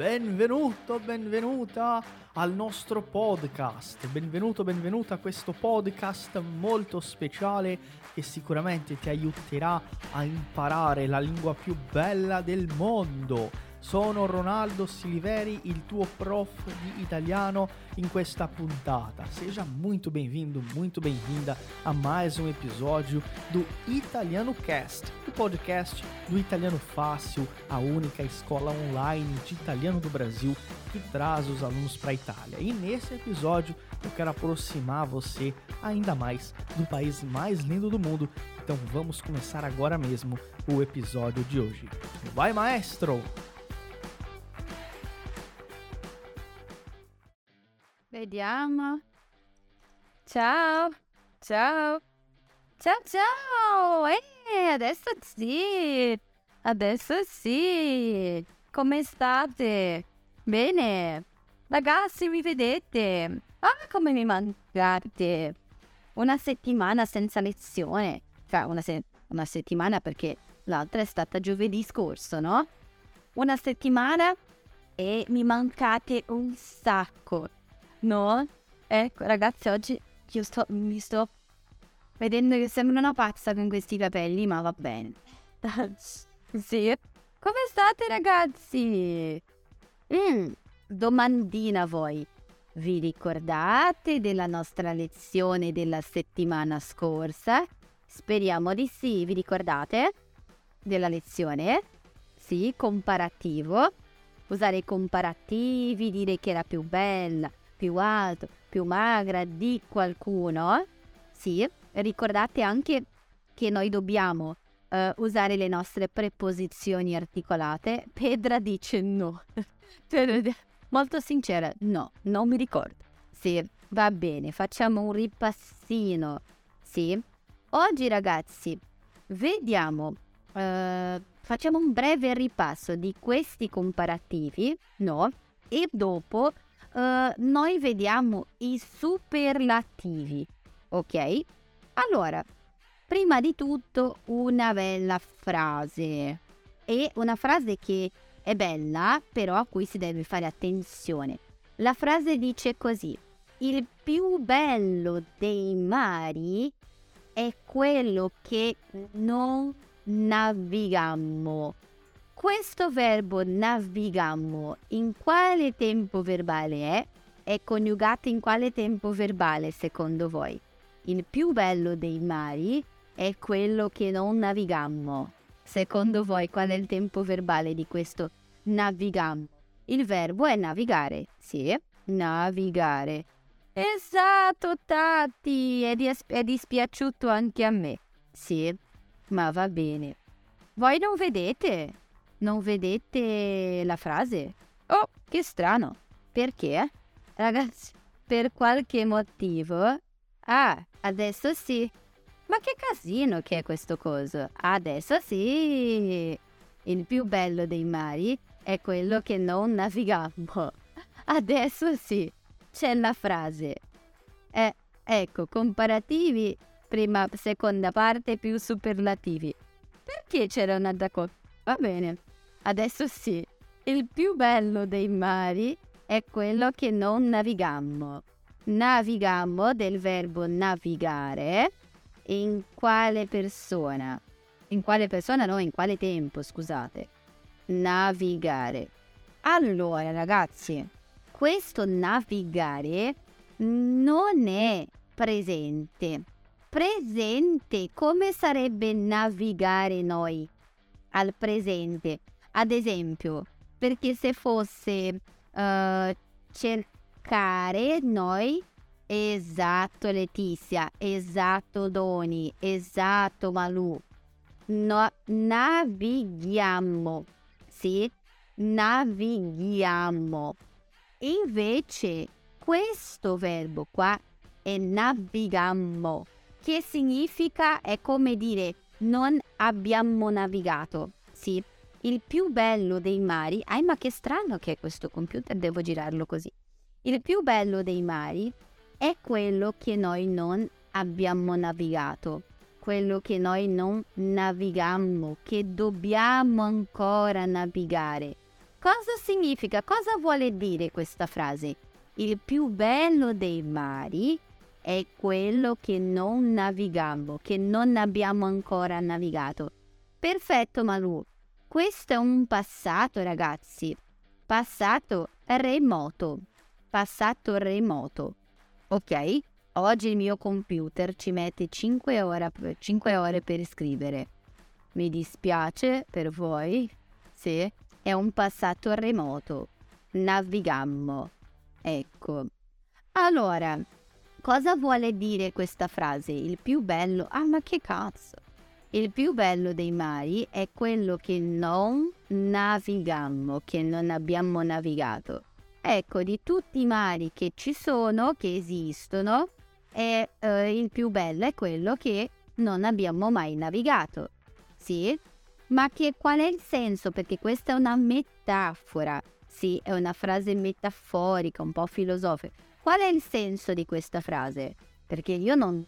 Benvenuto, benvenuta al nostro podcast. Benvenuto, benvenuta a questo podcast molto speciale che sicuramente ti aiuterà a imparare la lingua più bella del mondo sono Ronaldo Siliveri, il tuo prof di italiano in questa puntata. Seja muito bem-vindo, muito bem-vinda a mais um episódio do Italiano Cast, o podcast do Italiano Fácil, a única escola online de italiano do Brasil que traz os alunos para a Itália. E nesse episódio eu quero aproximar você ainda mais do país mais lindo do mundo. Então vamos começar agora mesmo o episódio de hoje. Vai, maestro! Vediamo. Ciao, ciao, ciao, ciao. Eh, adesso sì, adesso sì. Come state? Bene. Ragazzi, mi vedete? Ah, come mi mancate. Una settimana senza lezione. Cioè, una, se- una settimana perché l'altra è stata giovedì scorso, no? Una settimana e mi mancate un sacco. No? Ecco, ragazzi, oggi io sto, mi sto vedendo che sembro una pazza con questi capelli, ma va bene. sì. Come state, ragazzi? Mm, domandina voi. Vi ricordate della nostra lezione della settimana scorsa? Speriamo di sì, vi ricordate? Della lezione? Sì, comparativo. Usare i comparativi, dire che era più bella, più alto, più magra di qualcuno, sì, ricordate anche che noi dobbiamo uh, usare le nostre preposizioni articolate. Pedra dice no. Molto sincera, no, non mi ricordo. Sì, va bene, facciamo un ripassino. Sì. Oggi ragazzi, vediamo, uh, facciamo un breve ripasso di questi comparativi, no? E dopo uh, noi vediamo i superlativi, ok? Allora, prima di tutto una bella frase. E una frase che è bella, però a cui si deve fare attenzione. La frase dice così: Il più bello dei mari è quello che non navigammo. Questo verbo navigammo in quale tempo verbale è? È coniugato in quale tempo verbale secondo voi? Il più bello dei mari è quello che non navigammo. Secondo voi qual è il tempo verbale di questo navigammo? Il verbo è navigare, sì, navigare. Esatto, Tati, è, dis- è dispiaciuto anche a me. Sì, ma va bene. Voi non vedete? Non vedete la frase? Oh, che strano. Perché? Ragazzi, per qualche motivo... Ah, adesso sì. Ma che casino che è questo coso. Adesso sì. Il più bello dei mari è quello che non navigammo. Adesso sì. C'è la frase. Eh, ecco, comparativi, prima, seconda parte più superlativi. Perché c'era una da co- Va bene. Adesso sì, il più bello dei mari è quello che non navigammo. Navigammo del verbo navigare in quale persona? In quale persona? No, in quale tempo, scusate. Navigare. Allora, ragazzi, questo navigare non è presente. Presente, come sarebbe navigare noi al presente? Ad esempio, perché se fosse uh, cercare noi, esatto Letizia, esatto Doni, esatto Malù, no, navighiamo, sì, navighiamo. Invece questo verbo qua è navigammo, che significa, è come dire non abbiamo navigato, sì, il più bello dei mari, ah ma che strano che è questo computer, devo girarlo così. Il più bello dei mari è quello che noi non abbiamo navigato, quello che noi non navigammo, che dobbiamo ancora navigare. Cosa significa? Cosa vuole dire questa frase? Il più bello dei mari è quello che non navigammo, che non abbiamo ancora navigato. Perfetto, Malù. Questo è un passato, ragazzi. Passato remoto. Passato remoto. Ok? Oggi il mio computer ci mette 5 ore, 5 ore per scrivere. Mi dispiace per voi. Sì, è un passato remoto. Navigammo. Ecco. Allora, cosa vuole dire questa frase? Il più bello... Ah, ma che cazzo! Il più bello dei mari è quello che non navigammo, che non abbiamo navigato. Ecco, di tutti i mari che ci sono, che esistono, è, eh, il più bello è quello che non abbiamo mai navigato. Sì? Ma che, qual è il senso? Perché questa è una metafora. Sì, è una frase metaforica, un po' filosofica. Qual è il senso di questa frase? Perché io non,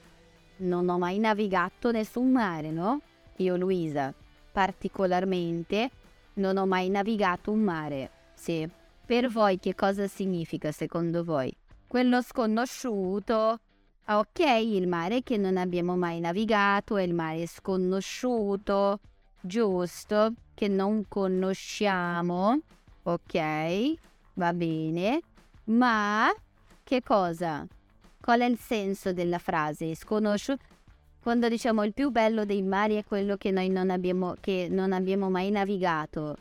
non ho mai navigato nessun mare, no? Io, Luisa, particolarmente, non ho mai navigato un mare. Sì. Per voi che cosa significa secondo voi? Quello sconosciuto. Ok, il mare che non abbiamo mai navigato è il mare sconosciuto, giusto? Che non conosciamo. Ok, va bene. Ma che cosa? Qual è il senso della frase? Sconosciuto? Quando diciamo il più bello dei mari è quello che noi non abbiamo, che non abbiamo mai navigato.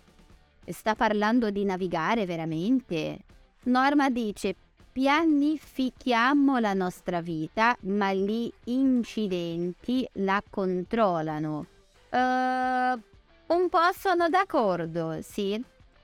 Sta parlando di navigare veramente? Norma dice pianifichiamo la nostra vita, ma gli incidenti la controllano. Uh, un po' sono d'accordo, sì.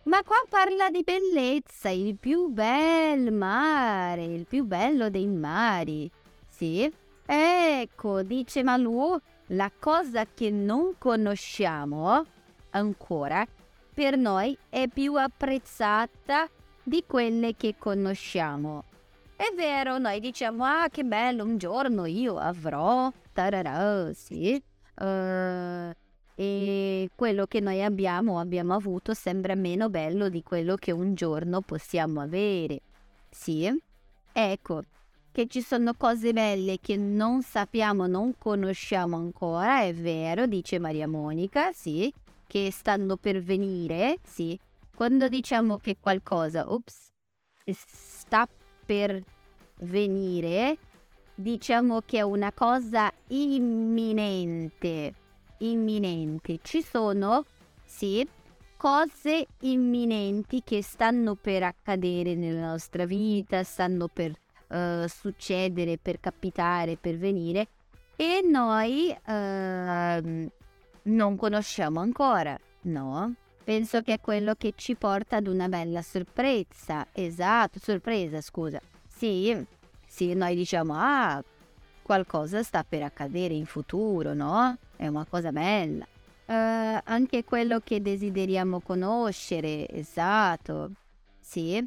Ma qua parla di bellezza, il più bel mare, il più bello dei mari. Sì? Ecco, dice Malù, la cosa che non conosciamo ancora per noi è più apprezzata di quelle che conosciamo. È vero, noi diciamo, ah che bello, un giorno io avrò, tararà, sì. Uh, e quello che noi abbiamo, abbiamo avuto, sembra meno bello di quello che un giorno possiamo avere. Sì? Ecco, che ci sono cose belle che non sappiamo, non conosciamo ancora, è vero, dice Maria Monica, sì, che stanno per venire, sì. Quando diciamo che qualcosa, ops, sta per venire, diciamo che è una cosa imminente. Imminente. Ci sono, sì, cose imminenti che stanno per accadere nella nostra vita, stanno per uh, succedere, per capitare, per venire e noi uh, non conosciamo ancora, no? Penso che è quello che ci porta ad una bella sorpresa. Esatto, sorpresa, scusa. Sì, sì, noi diciamo, ah, qualcosa sta per accadere in futuro, no? È una cosa bella. Uh, anche quello che desideriamo conoscere, esatto. Sì.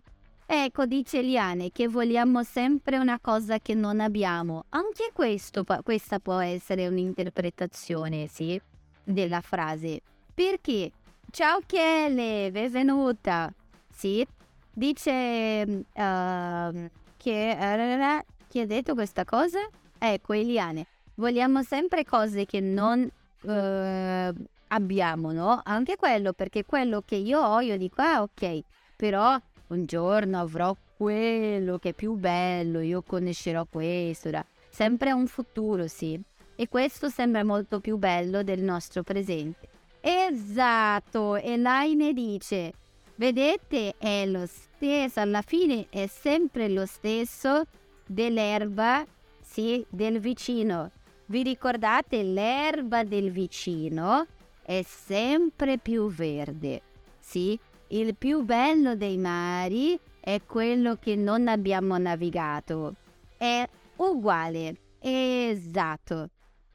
Ecco, dice Liane, che vogliamo sempre una cosa che non abbiamo. Anche questo, questa può essere un'interpretazione, sì della frase. Perché? Ciao Chele, benvenuta. Sì, dice uh, che... Uh, chi ha detto questa cosa? Ecco, Eliane. Vogliamo sempre cose che non uh, abbiamo, no? Anche quello, perché quello che io ho, io dico, ah ok, però un giorno avrò quello che è più bello, io conoscerò questo. Sempre un futuro, sì e questo sembra molto più bello del nostro presente. Esatto, Elaine dice, vedete è lo stesso, alla fine è sempre lo stesso dell'erba, sì, del vicino. Vi ricordate l'erba del vicino è sempre più verde, sì? Il più bello dei mari è quello che non abbiamo navigato. È uguale, esatto.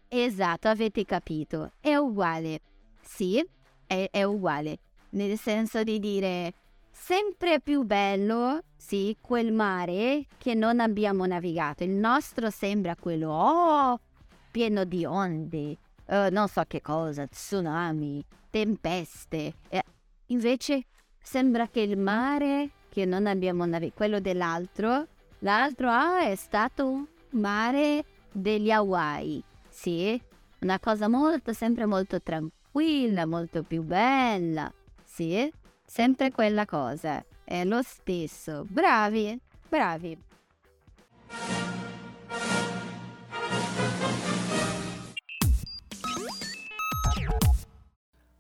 Esatto, avete capito. È uguale. Sì, è, è uguale. Nel senso di dire sempre più bello, sì, quel mare che non abbiamo navigato. Il nostro sembra quello, oh, pieno di onde, uh, non so che cosa, tsunami, tempeste. Eh, invece sembra che il mare che non abbiamo navigato, quello dell'altro, l'altro ah, è stato un mare degli Hawaii, sì, una cosa molto, sempre molto tranquilla, molto più bella, sì, sempre quella cosa, è lo stesso, bravi, bravi.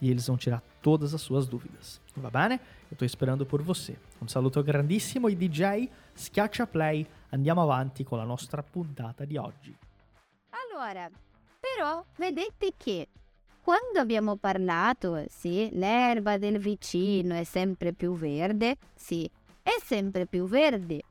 e eles vão tirar todas as suas dúvidas. Va bene? Eu estou esperando por você. Un saluto grandissimo ai DJ, schiaccia play, andiamo avanti con la nostra puntata di oggi. Allora, però vedete che quando abbiamo parlato, sì, l'erba del vicino è sempre più verde, sì, è sempre più verde.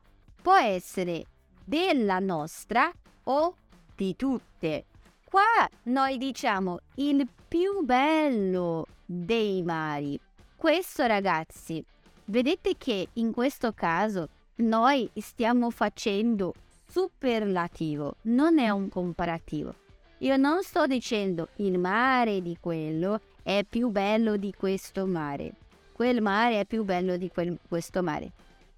Può essere della nostra o di tutte. Qua noi diciamo il più bello dei mari. Questo ragazzi, vedete che in questo caso noi stiamo facendo superlativo, non è un comparativo. Io non sto dicendo il mare di quello è più bello di questo mare, quel mare è più bello di quel, questo mare.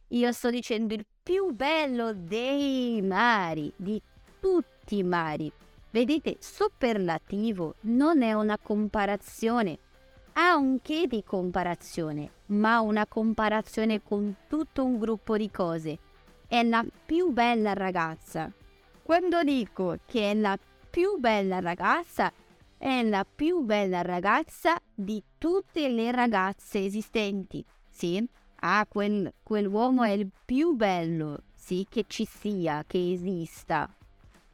Io sto dicendo il più bello dei mari, di tutti i mari. Vedete, superlativo non è una comparazione, ha un che di comparazione, ma una comparazione con tutto un gruppo di cose. È la più bella ragazza. Quando dico che è la più bella ragazza, è la più bella ragazza di tutte le ragazze esistenti. Sì? Ah, quel, quell'uomo è il più bello, sì, che ci sia, che esista.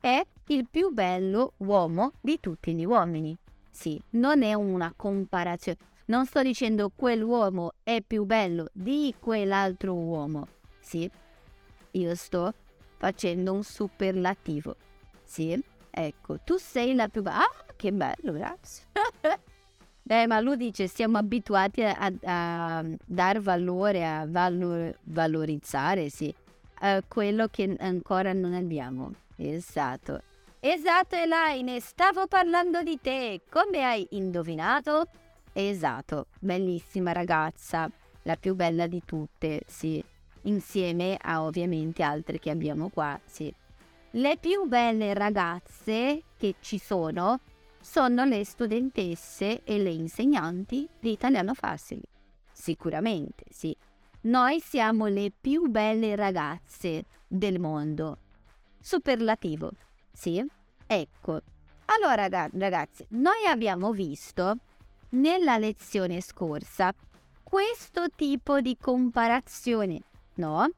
È il più bello uomo di tutti gli uomini. Sì, non è una comparazione. Non sto dicendo quell'uomo è più bello di quell'altro uomo. Sì, io sto facendo un superlativo. Sì, Ecco, tu sei la più... Ah, che bello, grazie. Beh, ma lui dice siamo abituati a, a, dar valore, a valor, valorizzare, sì, a quello che ancora non abbiamo. Esatto. Esatto, Elaine, stavo parlando di te. Come hai indovinato? Esatto, bellissima ragazza, la più bella di tutte, sì. Insieme a ovviamente altre che abbiamo qua, sì. Le più belle ragazze che ci sono sono le studentesse e le insegnanti di italiano facile. Sicuramente, sì. Noi siamo le più belle ragazze del mondo. Superlativo, sì? Ecco. Allora ragazzi, noi abbiamo visto nella lezione scorsa questo tipo di comparazione, no?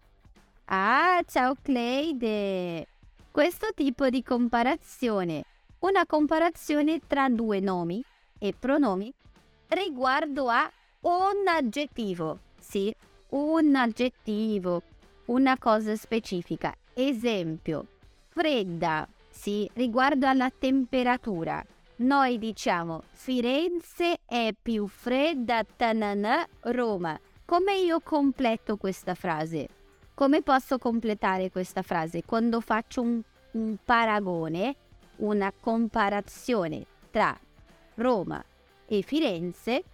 Ah, ciao Cleide! questo tipo di comparazione, una comparazione tra due nomi e pronomi riguardo a un aggettivo, sì, un aggettivo, una cosa specifica. Esempio, fredda, sì, riguardo alla temperatura. Noi diciamo Firenze è più fredda tanana Roma. Come io completo questa frase? Come posso completare questa frase? Quando faccio un, un paragone, una comparazione tra Roma e Firenze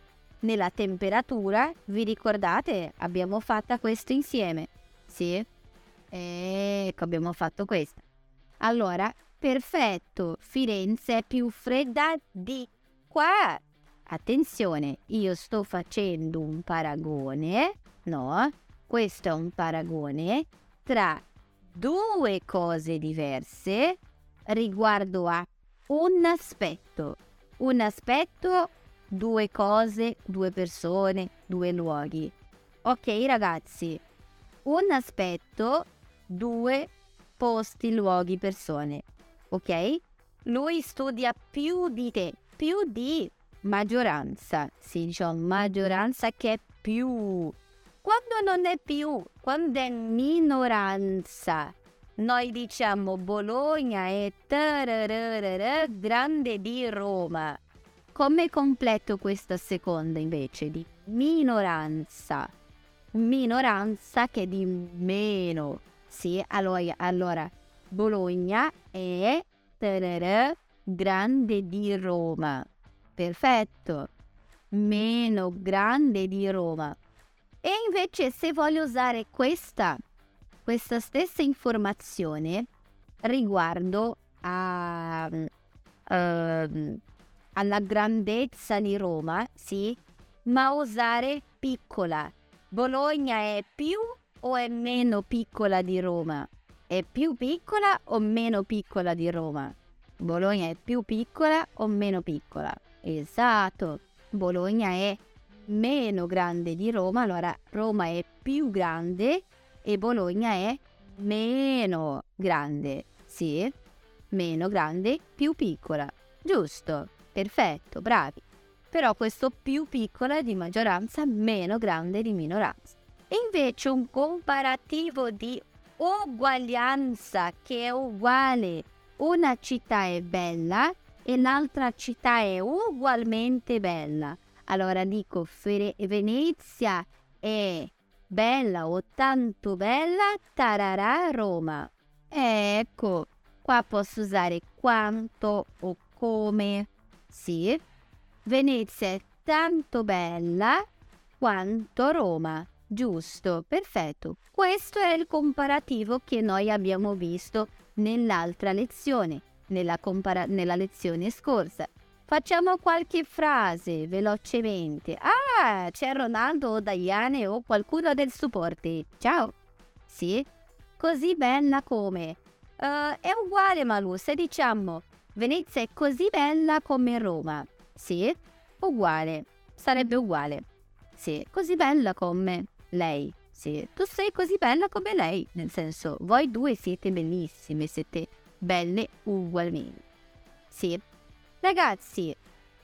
nella temperatura, vi ricordate? Abbiamo fatto questo insieme. Sì? Ecco, abbiamo fatto questo. Allora, perfetto, Firenze è più fredda di qua. Attenzione, io sto facendo un paragone, no? questo è un paragone tra due cose diverse riguardo a un aspetto. Un aspetto, due cose, due persone, due luoghi. Ok ragazzi, un aspetto, due posti, luoghi, persone. Ok? Lui studia più di te, più di maggioranza. Si dice maggioranza che è più. Quando non è più, quando è minoranza, noi diciamo Bologna è grande di Roma. Come completo questa seconda invece di minoranza? Minoranza che di meno. Sì, allora, allora Bologna è grande di Roma. Perfetto. Meno grande di Roma. E invece se voglio usare questa, questa stessa informazione riguardo a, uh, alla grandezza di Roma, sì, ma usare piccola. Bologna è più o è meno piccola di Roma? È più piccola o meno piccola di Roma? Bologna è più piccola o meno piccola? Esatto, Bologna è meno grande di Roma, allora Roma è più grande e Bologna è meno grande. Sì, meno grande, più piccola. Giusto, perfetto, bravi. Però questo più piccola è di maggioranza, meno grande di minoranza. Invece un comparativo di uguaglianza che è uguale. Una città è bella e l'altra città è ugualmente bella. Allora dico Fere- Venezia è bella o tanto bella, tararà Roma. Ecco, qua posso usare quanto o come. Sì, Venezia è tanto bella quanto Roma. Giusto, perfetto. Questo è il comparativo che noi abbiamo visto nell'altra lezione, nella, compara- nella lezione scorsa. Facciamo qualche frase velocemente. Ah, c'è Ronaldo o Diane o qualcuno del supporto. Ciao. Sì? Così bella come? Uh, è uguale Malu, se diciamo Venezia è così bella come Roma. Sì? Uguale. Sarebbe uguale. Sì, così bella come lei. Sì, tu sei così bella come lei. Nel senso, voi due siete bellissime, siete belle ugualmente. Sì, Ragazzi,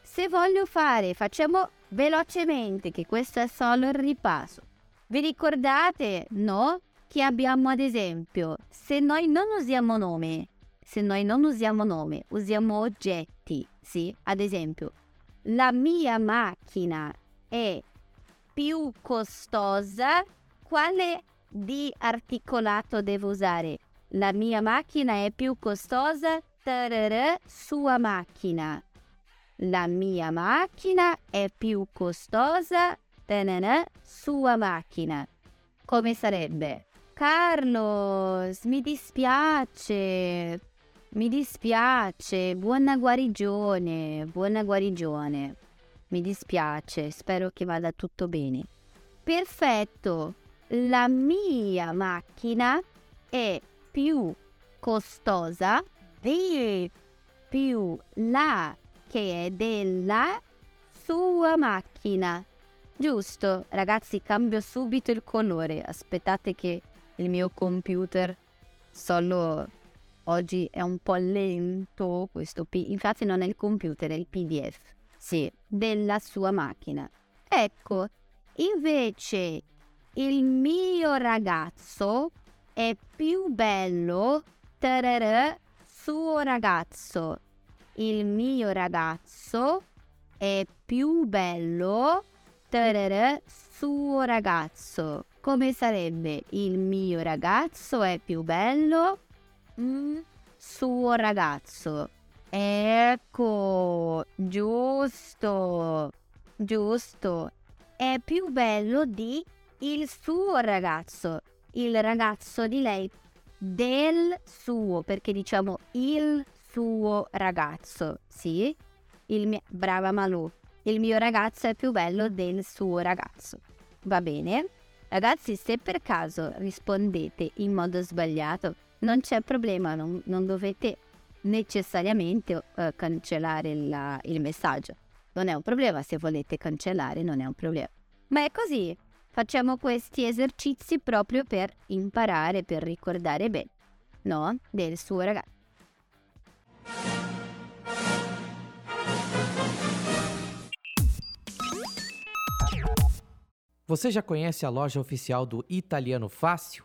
se voglio fare, facciamo velocemente che questo è solo il ripasso. Vi ricordate, no? Che abbiamo ad esempio, se noi non usiamo nome, se noi non usiamo nome, usiamo oggetti, sì? Ad esempio, la mia macchina è più costosa, quale di articolato devo usare? La mia macchina è più costosa tararà, sua macchina. La mia macchina è più costosa, tanana, sua macchina. Come sarebbe? Carlos, mi dispiace, mi dispiace, buona guarigione, buona guarigione. Mi dispiace, spero che vada tutto bene. Perfetto, la mia macchina è più costosa V più la che è della sua macchina. Giusto, ragazzi, cambio subito il colore. Aspettate che il mio computer solo oggi è un po' lento questo P. Infatti non è il computer, è il PDF. Sì, della sua macchina. Ecco, invece il mio ragazzo è più bello tararà, suo ragazzo. Il mio ragazzo è più bello tararà, suo ragazzo. Come sarebbe? Il mio ragazzo è più bello mm, suo ragazzo. Ecco, giusto, giusto. È più bello di il suo ragazzo. Il ragazzo di lei del suo, perché diciamo il suo ragazzo, sì? Il mio, brava Malù, il mio ragazzo è più bello del suo ragazzo. Va bene? Ragazzi, se per caso rispondete in modo sbagliato, non c'è problema, non, non dovete necessariamente uh, cancellare la, il messaggio. Non è un problema, se volete cancellare non è un problema. Ma è così, facciamo questi esercizi proprio per imparare, per ricordare bene, no? Del suo ragazzo. Você já conhece a loja oficial do Italiano Fácil?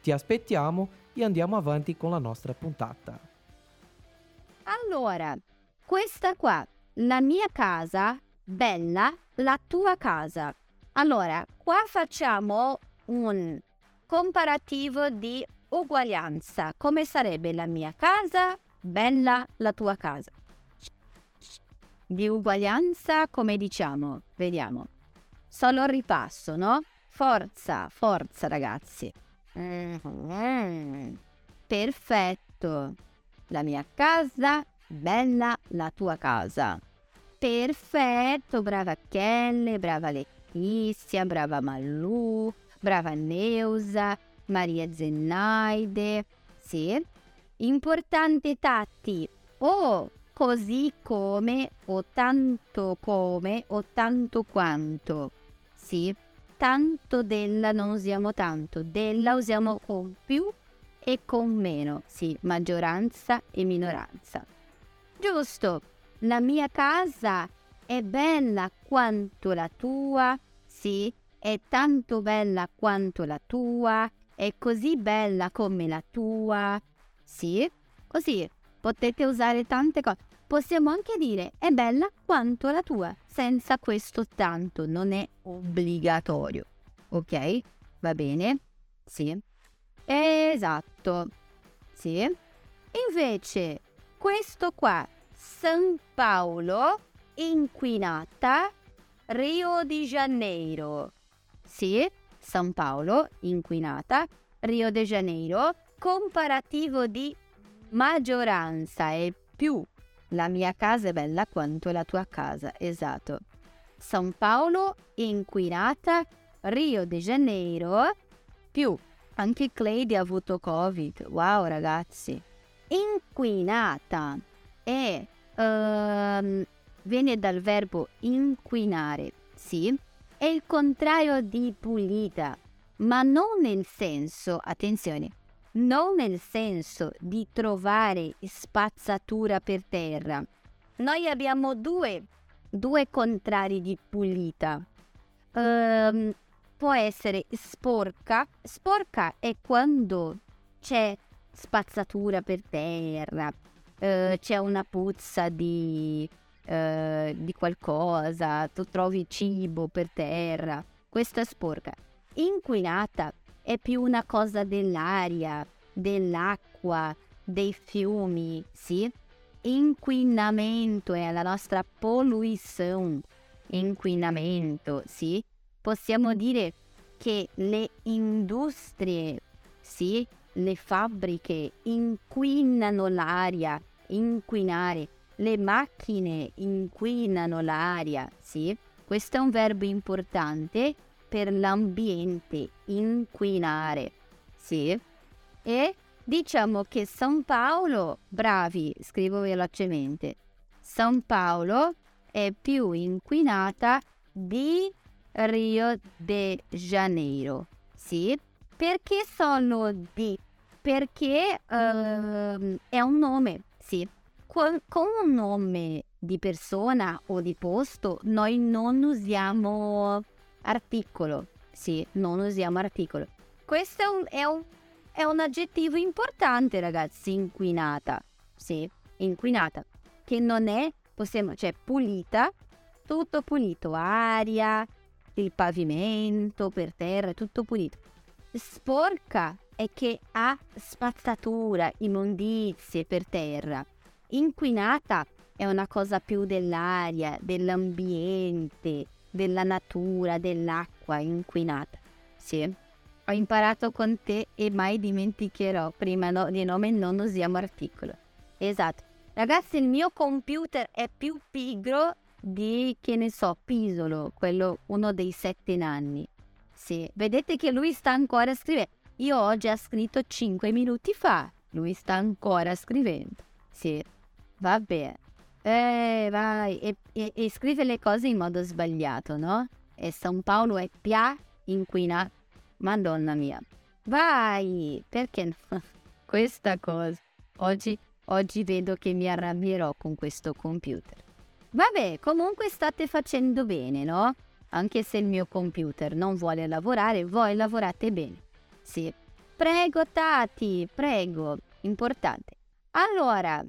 Ti aspettiamo e andiamo avanti con la nostra puntata. Allora, questa qua, la mia casa, bella, la tua casa. Allora, qua facciamo un comparativo di uguaglianza. Come sarebbe la mia casa, bella, la tua casa. Di uguaglianza, come diciamo? Vediamo. Solo ripasso, no? Forza, forza ragazzi. Perfetto. La mia casa, bella la tua casa. Perfetto, brava Kelle, brava Letizia, brava Malù, brava Neusa, Maria Zennaide. Sì. Importante Tatti. Oh, così come, o tanto come, o tanto quanto. Sì tanto della non usiamo tanto, della usiamo con più e con meno, sì, maggioranza e minoranza. Giusto, la mia casa è bella quanto la tua, sì, è tanto bella quanto la tua, è così bella come la tua, sì, così. Potete usare tante cose. Possiamo anche dire è bella quanto la tua, senza questo tanto, non è obbligatorio. Ok? Va bene? Sì. Esatto. Sì. Invece, questo qua, San Paolo, inquinata, Rio di Janeiro. Sì, San Paolo, inquinata, Rio de Janeiro, comparativo di maggioranza è più la mia casa è bella quanto la tua casa, esatto. San Paolo inquinata, Rio de Janeiro più anche Clay ha avuto Covid. Wow ragazzi. Inquinata è um, viene dal verbo inquinare, sì, è il contrario di pulita, ma non nel senso, attenzione, non nel senso di trovare spazzatura per terra. Noi abbiamo due, due contrari di pulita. Um, può essere sporca. Sporca è quando c'è spazzatura per terra, uh, c'è una puzza di, uh, di qualcosa, tu trovi cibo per terra. Questa è sporca. Inquinata è più una cosa dell'aria, dell'acqua, dei fiumi, sì? Inquinamento è la nostra poluição. Inquinamento, sì? Possiamo dire che le industrie, sì? Le fabbriche inquinano l'aria, inquinare. Le macchine inquinano l'aria, sì? Questo è un verbo importante per l'ambiente, inquinare. Sì. E diciamo che San Paolo, bravi, scrivo velocemente, San Paolo è più inquinata di Rio de Janeiro. Sì, perché solo di? perché ehm, è un nome, sì. Con, con un nome di persona o di posto noi non usiamo articolo, sì, non usiamo articolo. Questo è un, è un, è un aggettivo importante, ragazzi, inquinata, sì, inquinata, che non è, possiamo, cioè pulita, tutto pulito, aria, il pavimento, per terra, tutto pulito. Sporca è che ha spazzatura, immondizie per terra. Inquinata è una cosa più dell'aria, dell'ambiente, della natura, dell'acqua inquinata. Sì. Ho imparato con te e mai dimenticherò. Prima no, di nome non usiamo articolo. Esatto. Ragazzi, il mio computer è più pigro di, che ne so, Pisolo, quello uno dei sette nani. Sì, vedete che lui sta ancora scrivendo. Io ho già scritto 5 minuti fa. Lui sta ancora scrivendo. Sì, va bene. Eh, vai. E, e, e scrive le cose in modo sbagliato, no? E San Paolo è pia inquina. Madonna mia. Vai, perché no? Questa cosa. Oggi, oggi vedo che mi arrabbierò con questo computer. Vabbè, comunque state facendo bene, no? Anche se il mio computer non vuole lavorare, voi lavorate bene. Sì. Prego, Tati, prego. Importante. Allora,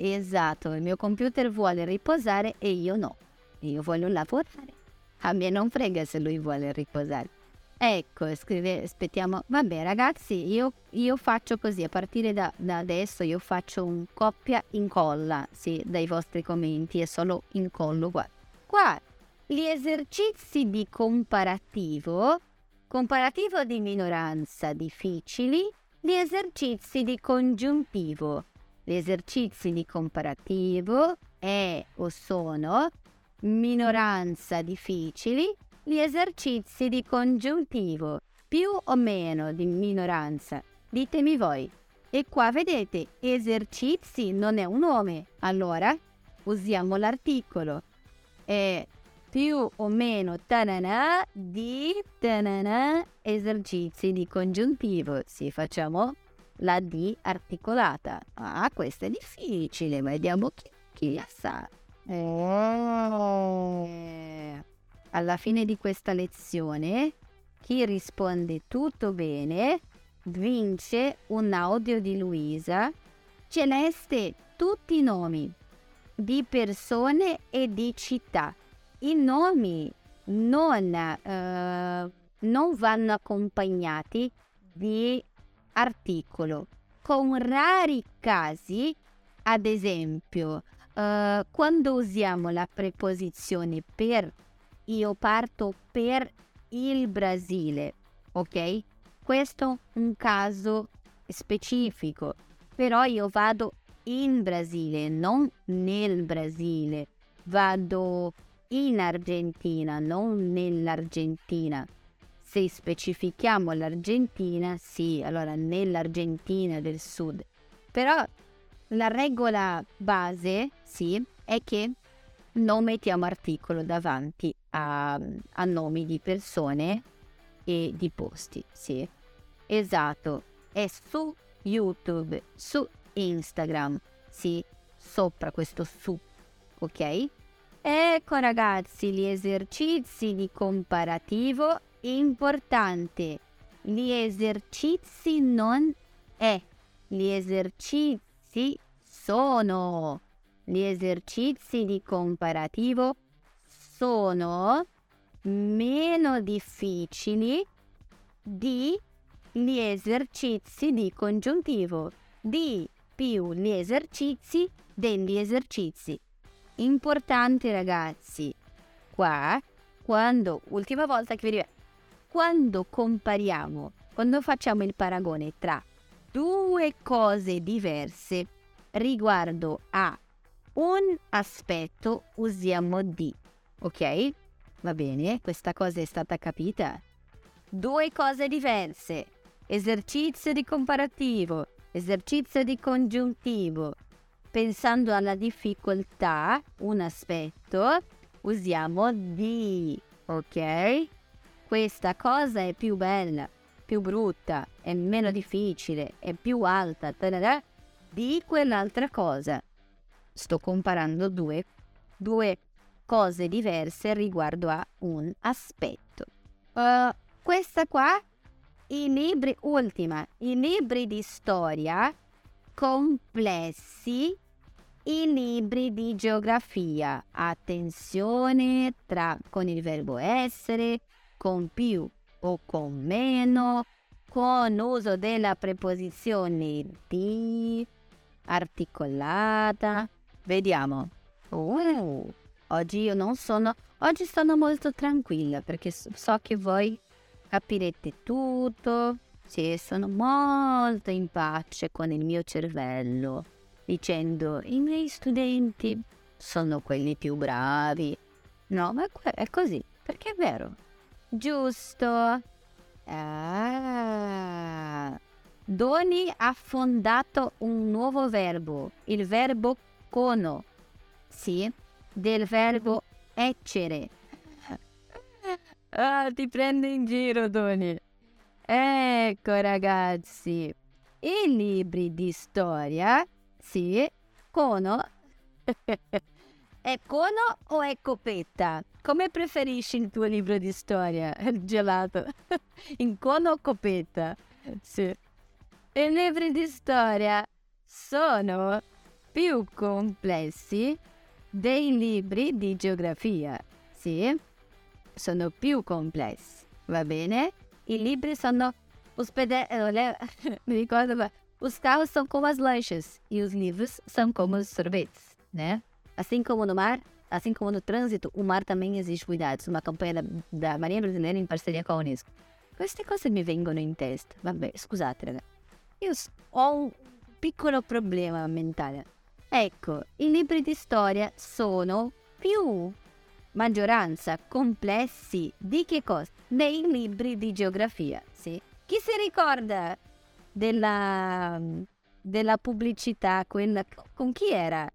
esatto, il mio computer vuole riposare e io no. Io voglio lavorare. A me non frega se lui vuole riposare. Ecco, scrive, aspettiamo. Vabbè, ragazzi, io, io faccio così. A partire da, da, adesso io faccio un coppia incolla, sì, dai vostri commenti. È solo incollo qua. Qua, gli esercizi di comparativo comparativo di minoranza difficili, gli esercizi di congiuntivo. Gli esercizi di comparativo è o sono minoranza difficili, gli esercizi di congiuntivo più o meno di minoranza. Ditemi voi. E qua vedete, esercizi non è un nome. Allora usiamo l'articolo. E più o meno tanana di tanana esercizi di congiuntivo. Sì, facciamo la D articolata. Ah, questo è difficile, vediamo chi, chi la sa. Eh, alla fine di questa lezione, chi risponde tutto bene vince un audio di Luisa. Celeste, tutti i nomi di persone e di città i nomi non, eh, non vanno accompagnati di articolo, con rari casi, ad esempio, eh, quando usiamo la preposizione per, io parto per il Brasile, ok? Questo è un caso specifico, però io vado in Brasile, non nel Brasile, vado in Argentina, non nell'Argentina. Se specifichiamo l'Argentina, sì, allora nell'Argentina del sud. Però la regola base, sì, è che non mettiamo articolo davanti a, a nomi di persone e di posti, sì. Esatto, è su YouTube, su Instagram, sì, sopra questo su, ok? Ecco ragazzi gli esercizi di comparativo importante. Gli esercizi non è, gli esercizi sono. Gli esercizi di comparativo sono meno difficili di gli esercizi di congiuntivo, di più gli esercizi degli esercizi importante ragazzi, qua, quando, ultima volta che vi ripeto, quando compariamo, quando facciamo il paragone tra due cose diverse riguardo a un aspetto usiamo di, ok? Va bene, questa cosa è stata capita? Due cose diverse, esercizio di comparativo, esercizio di congiuntivo, pensando alla difficoltà, un aspetto, usiamo di, ok? Questa cosa è più bella più brutta, è meno difficile, è più alta, tararà, di quell'altra cosa. Sto comparando due, due cose diverse riguardo a un aspetto. Uh, questa qua, i libri, ultima, i libri di storia complessi, i libri di geografia. Attenzione tra, con il verbo essere, con più o con meno, con uso della preposizione di articolata. Vediamo. Uh, oggi io non sono, oggi sono molto tranquilla perché so che voi capirete tutto. Sì, sono molto in pace con il mio cervello, dicendo i miei studenti sono quelli più bravi. No, ma è così, perché è vero. Giusto. Ah. Doni ha fondato un nuovo verbo, il verbo cono. Sì, del verbo eccere. Ah, ti prendo in giro, Doni. Ecco, ragazzi, i libri di storia, sì, cono. è cono o è copetta? Come preferisci il tuo libro di storia? Il gelato. In cono o copetta? Sì. I libri di storia sono più complessi dei libri di geografia. Sì, sono più complessi. Va bene? I libri sono os PDFs. Me ricordo, os carros são como as lanchas e os livros são como os sorvetes, né? Assim como no mar, assim como no trânsito, o mar também exige cuidados. Uma campanha da, da Marinha Brasileira em parceria com a Unesco. Queste cose mi vengono in testa. Vabbè, scusate ragazzi. Io ho un piccolo problema mentale. Ecco, i libri di storia sono più maggioranza complessi di che cosa? Dei libri di geografia, sì. Chi si ricorda della, della pubblicità, quella con chi era?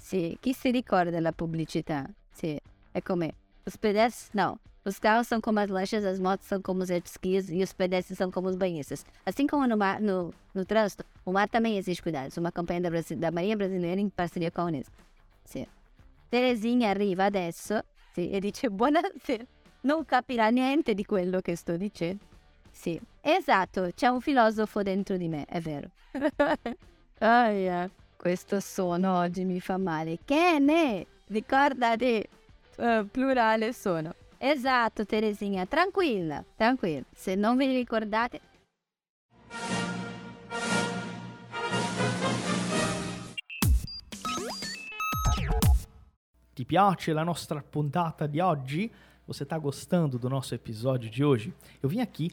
Sì, chi si ricorda della pubblicità? Sì, è come os pedestres, não. Os carros são como as lanchas, as motos são como os jet skis e os pedestres são como os banhistas. Assim como no, mar, no, no trânsito, o mar também exige cuidados. Uma campanha da, da Marinha Brasileira em parceria com a Unesco. Sì. Teresinha arriva adesso sì, e dice buonasera. Non capirà niente di quello che sto dicendo. Sì, esatto, c'è un filosofo dentro di me, è vero. oh, yeah. Questo suono oggi mi fa male. Che ne? Ricordati, uh, plurale sono. Esatto, Teresinha, tranquilla, tranquilla. Se non vi ricordate... Ti piace la nostra puntata di oggi? Você está gostando do nosso episódio de hoje? Eu vim aqui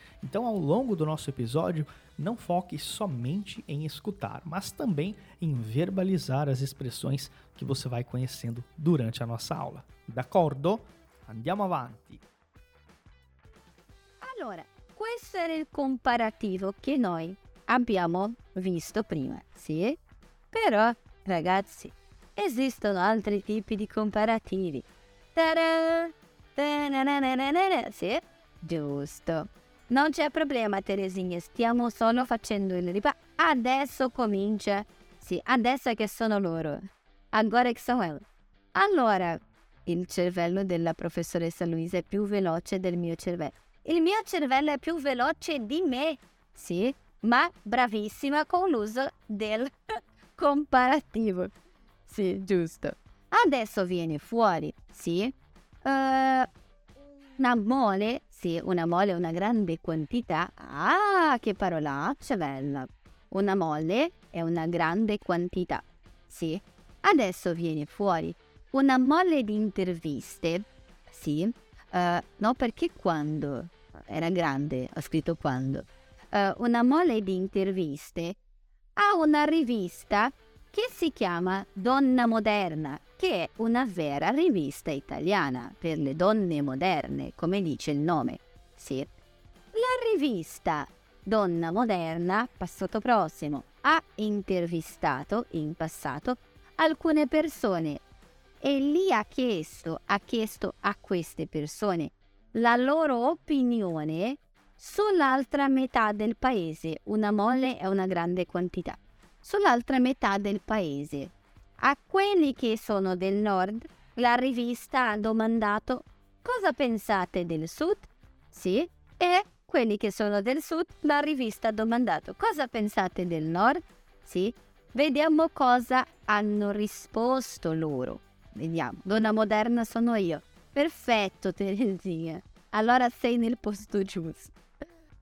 Então, ao longo do nosso episódio, não foque somente em escutar, mas também em verbalizar as expressões que você vai conhecendo durante a nossa aula. D'accordo? Andiamo avanti. Allora, questo era il comparativo che noi abbiamo visto prima, sì? Però, ragazzi, esistono altri tipi di comparativi. Ta-da! Sì? Giusto. Non c'è problema, Teresinha, stiamo solo facendo il ripa. Adesso comincia. Sì, adesso che sono loro. Agora che sono io. Allora, il cervello della professoressa Luisa è più veloce del mio cervello. Il mio cervello è più veloce di me. Sì, ma bravissima con l'uso del comparativo. Sì, giusto. Adesso viene fuori, sì. Uh, una mole sì, una mole è una grande quantità. Ah, che parolaccia bella! Una mole è una grande quantità. Sì. Adesso viene fuori una mole di interviste. Sì. Uh, no, perché quando? Era grande, ho scritto quando. Uh, una mole di interviste a una rivista che si chiama Donna Moderna, che è una vera rivista italiana per le donne moderne, come dice il nome. Sì. La rivista Donna Moderna, passato prossimo, ha intervistato in passato alcune persone e lì ha chiesto, ha chiesto a queste persone la loro opinione sull'altra metà del paese. Una mole è una grande quantità. Sull'altra metà del paese. A quelli che sono del nord, la rivista ha domandato cosa pensate del sud? Sì. E quelli che sono del sud, la rivista ha domandato cosa pensate del nord? Sì. Vediamo cosa hanno risposto loro. Vediamo. Donna moderna sono io. Perfetto, Teresina. Allora sei nel posto giusto.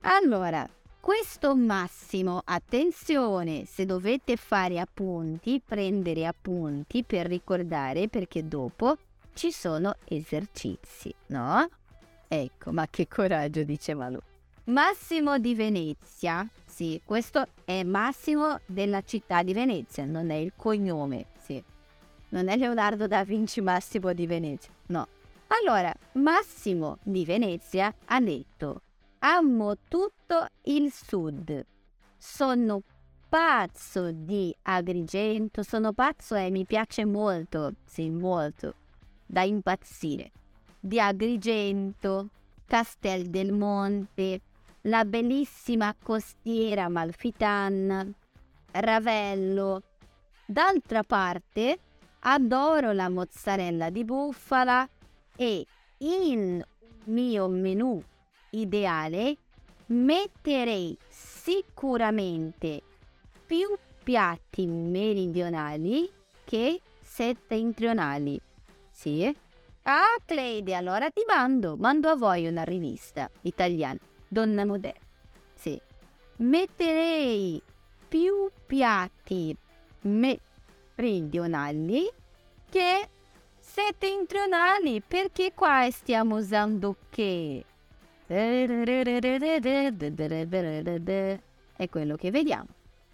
Allora, questo massimo, attenzione, se dovete fare appunti, prendere appunti per ricordare perché dopo ci sono esercizi, no? Ecco, ma che coraggio, diceva lui. Massimo di Venezia, sì, questo è Massimo della città di Venezia, non è il cognome, sì. Non è Leonardo da Vinci Massimo di Venezia, no. Allora, Massimo di Venezia ha detto Amo tutto il sud. Sono pazzo di Agrigento, sono pazzo e mi piace molto, sì, molto, da impazzire. Di Agrigento, Castel del Monte, la bellissima costiera malfitana, Ravello. D'altra parte, adoro la mozzarella di bufala e il mio menù ideale metterei sicuramente più piatti meridionali che settentrionali. Sì? Ah, Cleide, allora ti mando, mando a voi una rivista italiana, Donna Moderna. Sì. Metterei più piatti meridionali che settentrionali, perché qua stiamo usando che? È quello che vediamo.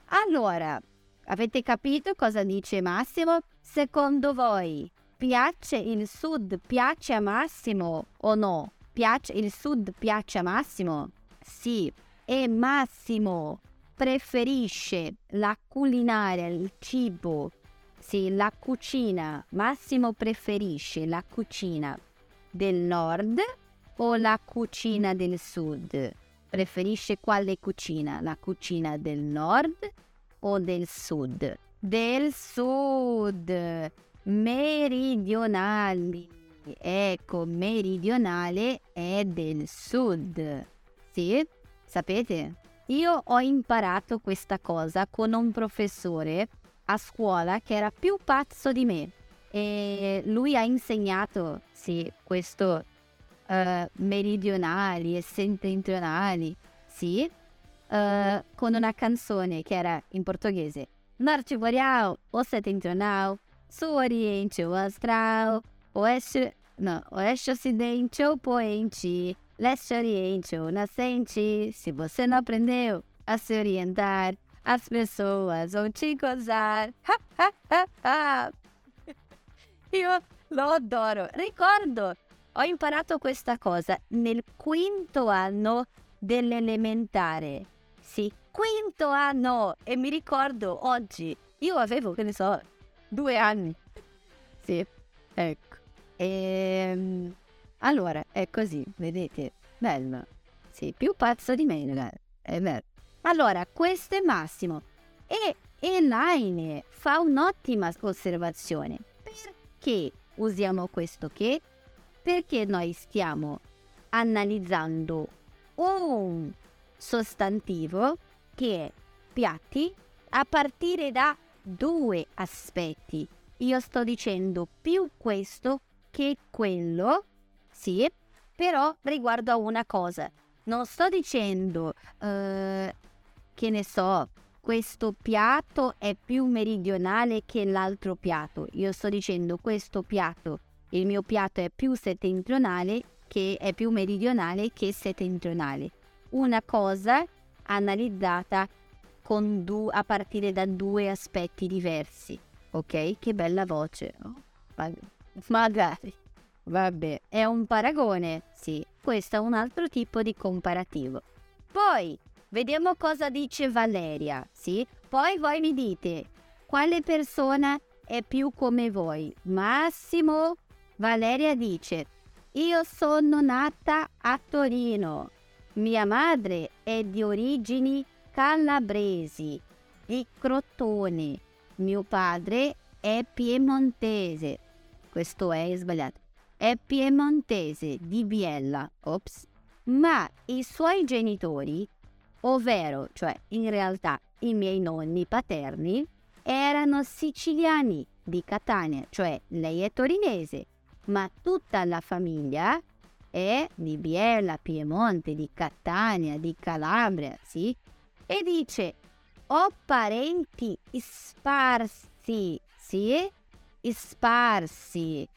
Allora, avete capito cosa dice Massimo? Secondo voi piace il sud, piace a Massimo o no? Piace il sud, piace a Massimo? Sì. E Massimo preferisce la culinaria, il cibo, sì, la cucina. Massimo preferisce la cucina del nord o la cucina del sud? Preferisce quale cucina? La cucina del nord o del sud? Del sud, meridionali. Ecco, meridionale è del sud. Sì? Sapete? Io ho imparato questa cosa con un professore a scuola che era più pazzo di me e lui ha insegnato, sì, questo uh, meridionali e settentrionali, sì, uh, con una canzone che era in portoghese. Norte boreal, o settentrional, sul oriente o astral, oeste, não, oeste ocidente ou poente, leste oriente ou nascente. Se você não aprendeu a se orientar, as pessoas vão te gozar. Ha, ha, ha, ha. Lo adoro. Ricordo Ho imparato questa cosa nel quinto anno dell'elementare. Sì, quinto anno! E mi ricordo oggi, io avevo, che ne so, due anni. Sì, ecco. E, ehm, allora, è così, vedete? Bello. Sì, più pazzo di me, ragazzi. È vero. Allora, questo è Massimo. E Elaine fa un'ottima osservazione. Perché usiamo questo che? Perché noi stiamo analizzando un sostantivo che è piatti a partire da due aspetti. Io sto dicendo più questo che quello, sì, però riguardo a una cosa. Non sto dicendo, uh, che ne so, questo piatto è più meridionale che l'altro piatto. Io sto dicendo questo piatto il mio piatto è più settentrionale che è più meridionale che settentrionale. Una cosa analizzata du- a partire da due aspetti diversi. Ok? Che bella voce. Oh, mag- magari. Vabbè, è un paragone, sì. Questo è un altro tipo di comparativo. Poi, vediamo cosa dice Valeria, sì? Poi voi mi dite, quale persona è più come voi? Massimo? Valeria dice, io sono nata a Torino. Mia madre è di origini calabresi, di Crotone. Mio padre è piemontese. Questo è sbagliato. È piemontese di Biella. Ops. Ma i suoi genitori, ovvero, cioè in realtà i miei nonni paterni, erano siciliani di Catania, cioè lei è torinese, ma tutta la famiglia è di Biella, Piemonte, di Catania, di Calabria, sì? E dice, ho parenti sparsi, sì? Sparsi,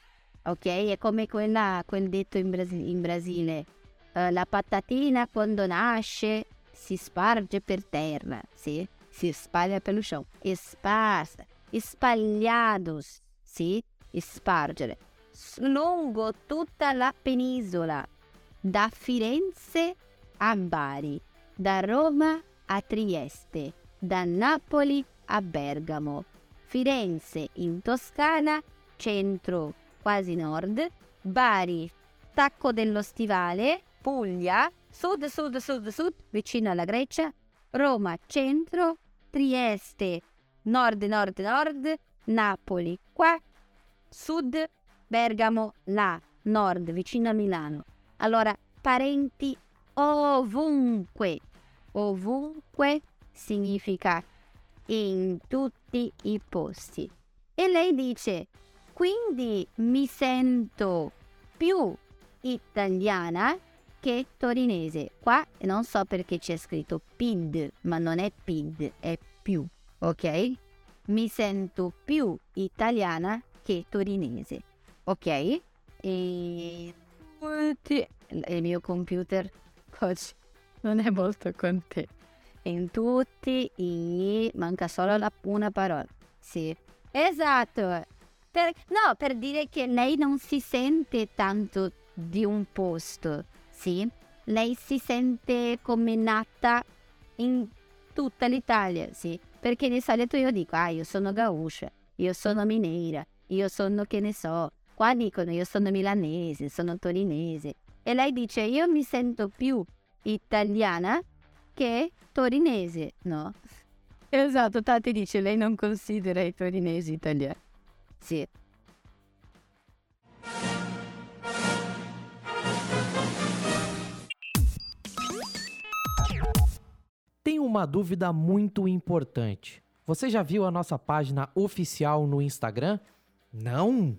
ok? È come quella, quel detto in, Brasi- in Brasile, eh, la patatina quando nasce si sparge per terra, sì? Si spaglia per lo chão. Sparsa, spagliados, sì? Spargere. Lungo tutta la penisola, da Firenze a Bari, da Roma a Trieste, da Napoli a Bergamo, Firenze in Toscana, centro quasi nord, Bari, Tacco dello Stivale, Puglia, sud, sud, sud, sud, vicino alla Grecia, Roma, centro, Trieste, nord, nord, nord, Napoli, qua, sud, Bergamo, là, nord, vicino a Milano. Allora, parenti ovunque. Ovunque significa in tutti i posti. E lei dice, quindi mi sento più italiana che torinese. Qua non so perché c'è scritto PID, ma non è PID, è più, ok? Mi sento più italiana che torinese, ok? E il mio computer oggi non è molto contento. In tutti i... manca solo la, una parola. Sì, esatto. Per, no, per dire che lei non si sente tanto di un posto, sì? Lei si sente come nata in tutta l'Italia, sì? Perché di solito io dico, ah, io sono gauscia, io sono mineira, io sono che ne so. Qua dicono, io sono milanese, sono torinese. E lei dice, io mi sento più italiana che torinese, no? Esatto, Tati dice, lei non considera i torinesi italiani. Sì. Tem uma dúvida muito importante. Você já viu a nossa página oficial no Instagram? Não?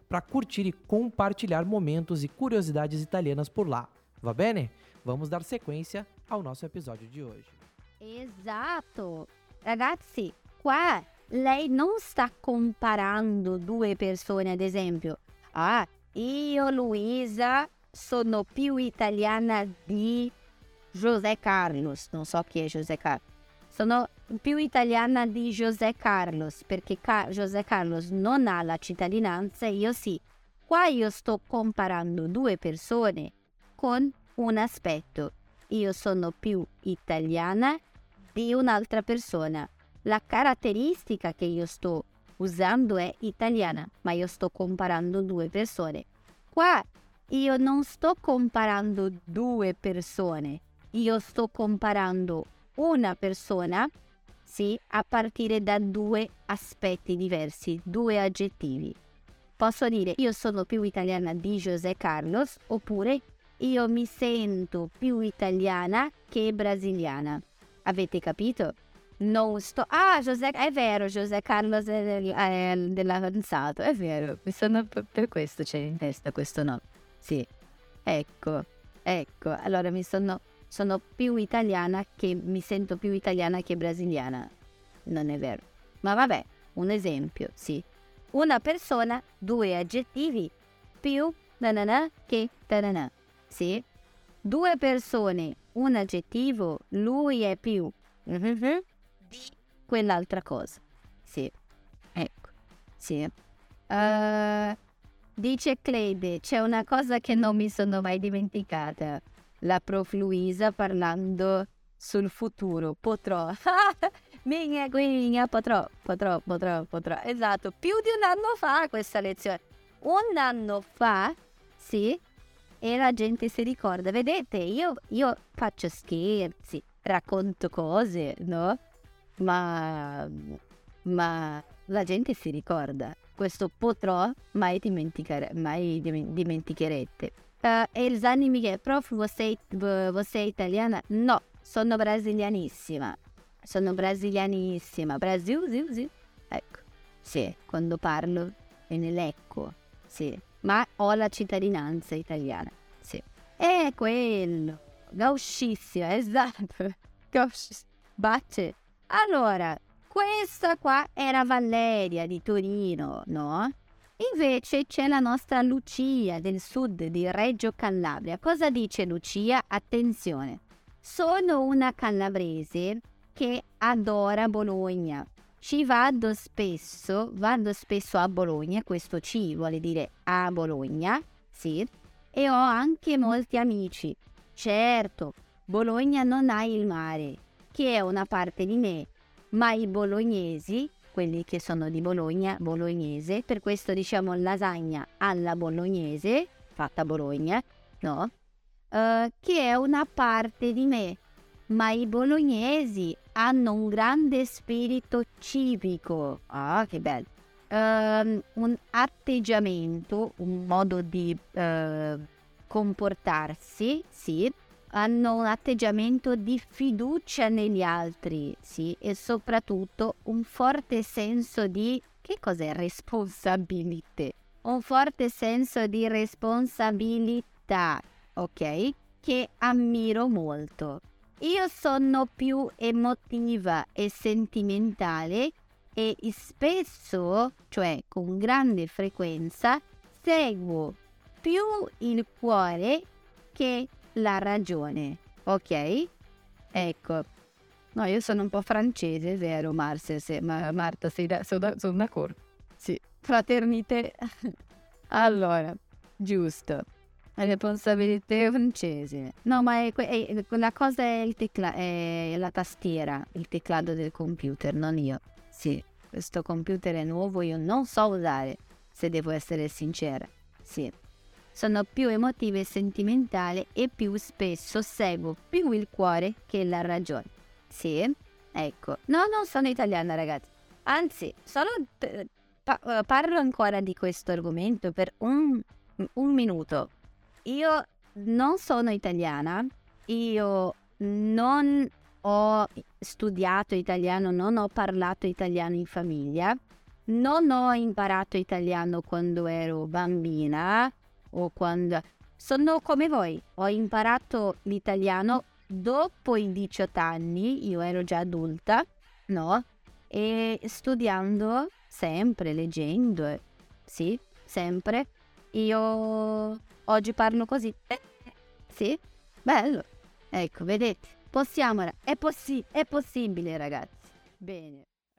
para curtir e compartilhar momentos e curiosidades italianas por lá. Va bene? Vamos dar sequência ao nosso episódio de hoje. Esatto. Ragazzi, qua lei non sta comparando due persone, ad esempio. Ah, io Luisa sono più italiana di José Carlos. Non so chi è José Carlos. Sono più italiana di José Carlos perché Car- José Carlos non ha la cittadinanza io sì. Qua io sto comparando due persone con un aspetto. Io sono più italiana di un'altra persona. La caratteristica che io sto usando è italiana, ma io sto comparando due persone. Qua io non sto comparando due persone, io sto comparando una persona, sì, a partire da due aspetti diversi, due aggettivi. Posso dire io sono più italiana di José Carlos oppure io mi sento più italiana che brasiliana. Avete capito? non sto... Ah, José... è vero, José Carlos è del- è dell'avanzato, è vero, sono... per questo c'è in testa questo nome. Sì, ecco, ecco, allora mi sono... Sono più italiana che... mi sento più italiana che brasiliana. Non è vero. Ma vabbè, un esempio, sì. Una persona, due aggettivi, più nanana che tanana. Sì. Due persone, un aggettivo, lui è più mhm, di quell'altra cosa. Sì. Ecco. Sì. Eh, dice Cleide, c'è una cosa che non mi sono mai dimenticata. La prof Luisa parlando sul futuro. Potrò. Minga, guigna, potrò, potrò, potrò, potrò. Esatto, più di un anno fa questa lezione. Un anno fa, sì, e la gente si ricorda. Vedete, io, io faccio scherzi, racconto cose, no? Ma, ma la gente si ricorda. Questo potrò mai dimenticare, mai dim- dimenticherete. Uh, Elzani mi chiede, prof, você, italiana? No, sono brasilianissima. Sono brasilianissima. Brasil, ziu, ziu. Ecco, sì, quando parlo è nell'ecco, sì. Ma ho la cittadinanza italiana, sì. È quello. Gauscissima, esatto. Gauscissima. Batte. Allora, questa qua era Valeria di Torino, no? Invece c'è la nostra Lucia del sud di Reggio Calabria. Cosa dice Lucia? Attenzione. Sono una calabrese che adora Bologna. Ci vado spesso, vado spesso a Bologna, questo ci vuole dire a Bologna, sì, e ho anche molti amici. Certo, Bologna non ha il mare, che è una parte di me, ma i bolognesi, quelli che sono di Bologna, bolognese, per questo diciamo lasagna alla bolognese, fatta a Bologna, no? Eh, che è una parte di me, ma i bolognesi hanno un grande spirito civico. Ah, che bello! Ehm, un atteggiamento, un modo di eh, comportarsi, sì. Hanno un atteggiamento di fiducia negli altri, sì, e soprattutto un forte senso di che cos'è responsabilità? Un forte senso di responsabilità, ok? Che ammiro molto. Io sono più emotiva e sentimentale e spesso, cioè con grande frequenza, seguo più il cuore che la ragione. Ok? Ecco. No, io sono un po' francese, vero Marce? Se, ma, Marta, sei da, sono, da, sono d'accordo. Sì. Fraternità. allora, giusto. Responsabilità francese. No, ma è, è, la cosa è, il tecla, è la tastiera, il teclado del computer, non io. Sì, questo computer è nuovo, io non so usare, se devo essere sincera. Sì. Sono più emotiva e sentimentale e più spesso seguo più il cuore che la ragione. Sì, ecco. No, non sono italiana, ragazzi. Anzi, solo pa- parlo ancora di questo argomento per un, un minuto. Io non sono italiana, io non ho studiato italiano, non ho parlato italiano in famiglia, non ho imparato italiano quando ero bambina o quando... Sono come voi, ho imparato l'italiano dopo i 18 anni, io ero già adulta, no? E studiando sempre, leggendo, sì, sempre. Io oggi parlo così. Eh, sì, bello. Ecco, vedete, possiamo, è, possi- è possibile ragazzi. Bene.